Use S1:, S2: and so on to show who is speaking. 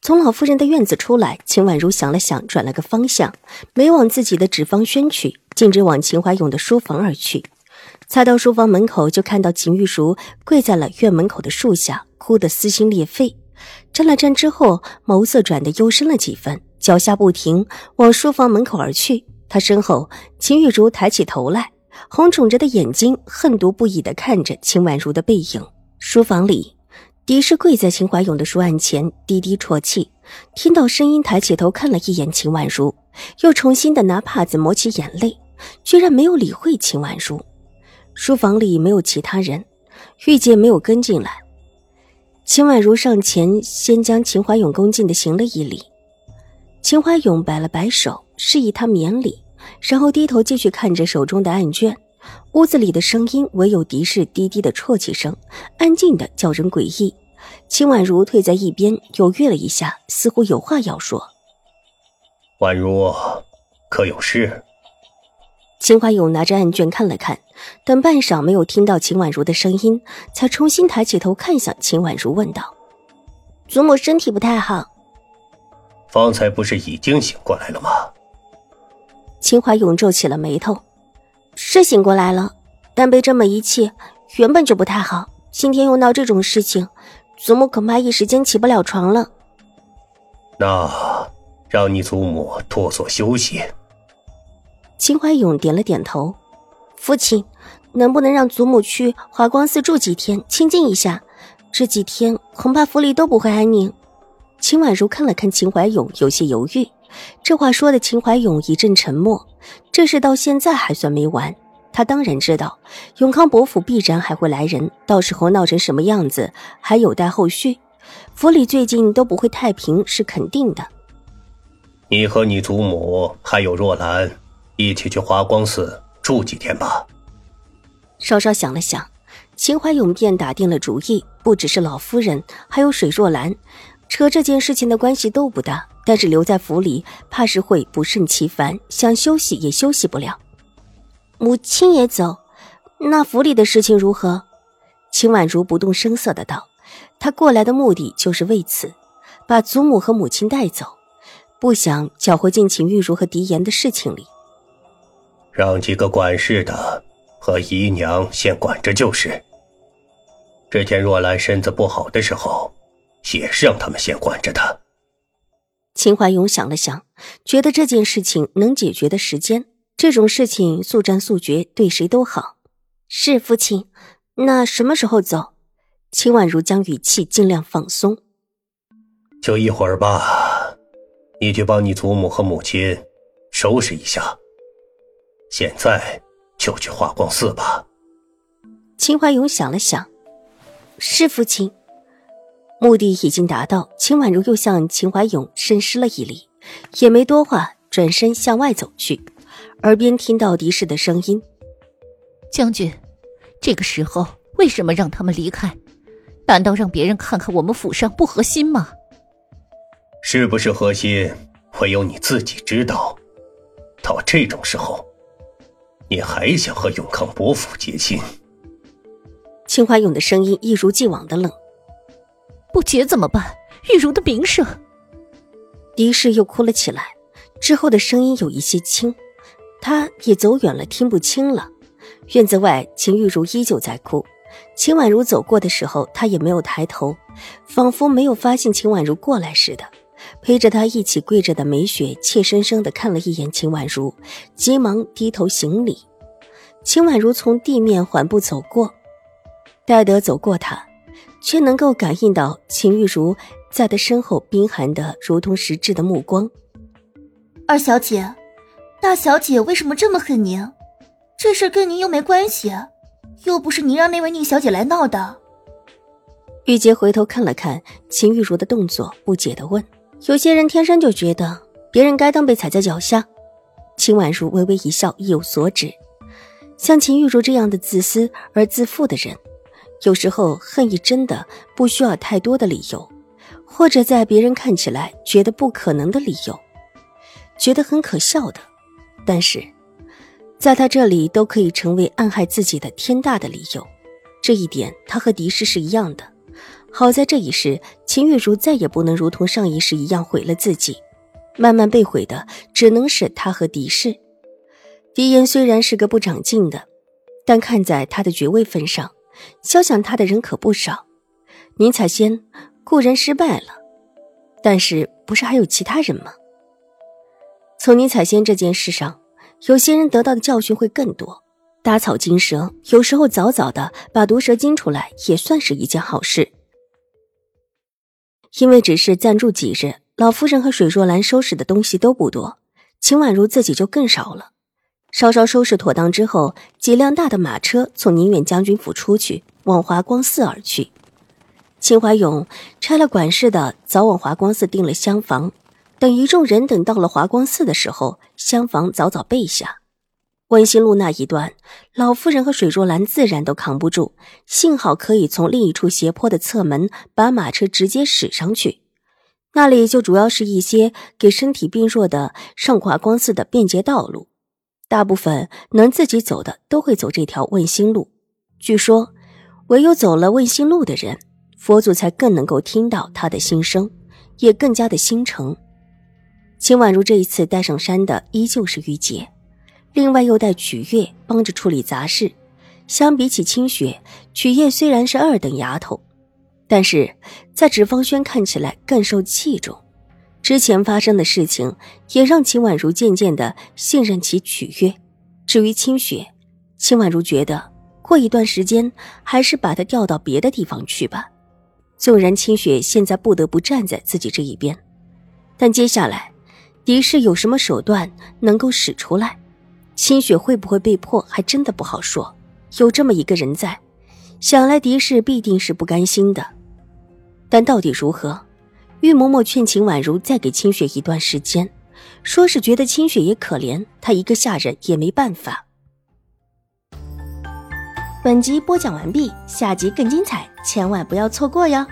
S1: 从老夫人的院子出来，秦婉如想了想，转了个方向，没往自己的纸坊轩去，径直往秦怀勇的书房而去。才到书房门口，就看到秦玉茹跪在了院门口的树下，哭得撕心裂肺。站了站之后，眸色转得幽深了几分，脚下不停往书房门口而去。他身后，秦玉茹抬起头来，红肿着的眼睛恨毒不已地看着秦婉如的背影。书房里。狄氏跪在秦怀勇的书案前，低低啜泣。听到声音，抬起头看了一眼秦婉如，又重新的拿帕子抹起眼泪，居然没有理会秦婉如。书房里没有其他人，玉洁没有跟进来。秦婉如上前，先将秦怀勇恭敬的行了一礼。秦怀勇摆了摆手，示意他免礼，然后低头继续看着手中的案卷。屋子里的声音唯有狄氏低低的啜泣声，安静的叫人诡异。秦婉如退在一边，犹豫了一下，似乎有话要说。
S2: 婉如，可有事？
S1: 秦怀勇拿着案卷看了看，等半晌没有听到秦婉如的声音，才重新抬起头看向秦婉如，问道：“祖母身体不太好。”
S2: 方才不是已经醒过来了吗？
S1: 秦怀勇皱起了眉头。是醒过来了，但被这么一气，原本就不太好。今天又闹这种事情，祖母恐怕一时间起不了床了。
S2: 那让你祖母多所休息。
S1: 秦怀勇点了点头。父亲，能不能让祖母去华光寺住几天，清静一下？这几天恐怕府里都不会安宁。秦婉如看了看秦怀勇，有些犹豫。这话说的，秦怀勇一阵沉默。这事到现在还算没完。他当然知道，永康伯府必然还会来人，到时候闹成什么样子，还有待后续。府里最近都不会太平，是肯定的。
S2: 你和你祖母还有若兰，一起去华光寺住几天吧。
S1: 稍稍想了想，秦怀勇便打定了主意。不只是老夫人，还有水若兰，扯这件事情的关系都不大。但是留在府里，怕是会不胜其烦，想休息也休息不了。母亲也走，那府里的事情如何？秦婉如不动声色的道：“她过来的目的就是为此，把祖母和母亲带走，不想搅和进秦玉茹和狄言的事情里。
S2: 让几个管事的和姨娘先管着就是。之前若兰身子不好的时候，也是让他们先管着的。”
S1: 秦怀勇想了想，觉得这件事情能解决的时间，这种事情速战速决，对谁都好。是父亲，那什么时候走？秦婉如将语气尽量放松。
S2: 就一会儿吧，你去帮你祖母和母亲收拾一下。现在就去华光寺吧。
S1: 秦怀勇想了想，是父亲。目的已经达到，秦婉如又向秦怀勇深施了一礼，也没多话，转身向外走去。耳边听到狄氏的声音：“
S3: 将军，这个时候为什么让他们离开？难道让别人看看我们府上不合心吗？
S2: 是不是合心，唯有你自己知道。到这种时候，你还想和永康伯府结亲？”
S1: 秦怀勇的声音一如既往的冷。
S3: 不结怎么办？玉茹的名声。
S1: 狄氏又哭了起来，之后的声音有一些轻，他也走远了，听不清了。院子外，秦玉茹依旧在哭。秦婉如走过的时候，她也没有抬头，仿佛没有发现秦婉如过来似的。陪着她一起跪着的梅雪怯生生地看了一眼秦婉如，急忙低头行礼。秦婉如从地面缓步走过，戴德走过她。却能够感应到秦玉茹在他身后冰寒的如同实质的目光。
S4: 二小姐，大小姐为什么这么恨您？这事跟您又没关系，又不是您让那位宁小姐来闹的。
S1: 玉洁回头看了看秦玉茹的动作，不解的问：“有些人天生就觉得别人该当被踩在脚下。秦婉如微微一笑，意有所指。像秦玉茹这样的自私而自负的人，有时候恨意真的不需要太多的理由，或者在别人看起来觉得不可能的理由，觉得很可笑的，但是在他这里都可以成为暗害自己的天大的理由。这一点，他和狄氏是一样的。好在这一世，秦玉茹再也不能如同上一世一样毁了自己，慢慢被毁的只能是他和狄氏。狄言虽然是个不长进的，但看在他的爵位份上，肖想他的人可不少。宁采仙固然失败了，但是不是还有其他人吗？从宁采仙这件事上，有些人得到的教训会更多。打草惊蛇，有时候早早的把毒蛇惊出来，也算是一件好事。因为只是暂住几日，老夫人和水若兰收拾的东西都不多，秦婉如自己就更少了。稍稍收拾妥当之后，几辆大的马车从宁远将军府出去，往华光寺而去。秦怀勇拆了管事的，早往华光寺订了厢房。等一众人等到了华光寺的时候，厢房早早备下。温馨路那一段，老夫人和水若兰自然都扛不住，幸好可以从另一处斜坡的侧门把马车直接驶上去。那里就主要是一些给身体病弱的上华光寺的便捷道路。大部分能自己走的都会走这条问心路。据说，唯有走了问心路的人，佛祖才更能够听到他的心声，也更加的心诚。秦婉如这一次带上山的依旧是玉洁，另外又带曲月帮着处理杂事。相比起清雪，曲月虽然是二等丫头，但是在纸方轩看起来更受器重。之前发生的事情也让秦婉如渐渐的信任其取悦。至于清雪，秦婉如觉得过一段时间还是把她调到别的地方去吧。纵然清雪现在不得不站在自己这一边，但接下来狄氏有什么手段能够使出来，清雪会不会被迫还真的不好说。有这么一个人在，想来狄氏必定是不甘心的。但到底如何？玉嬷嬷劝秦婉如再给清雪一段时间，说是觉得清雪也可怜，她一个下人也没办法。本集播讲完毕，下集更精彩，千万不要错过哟。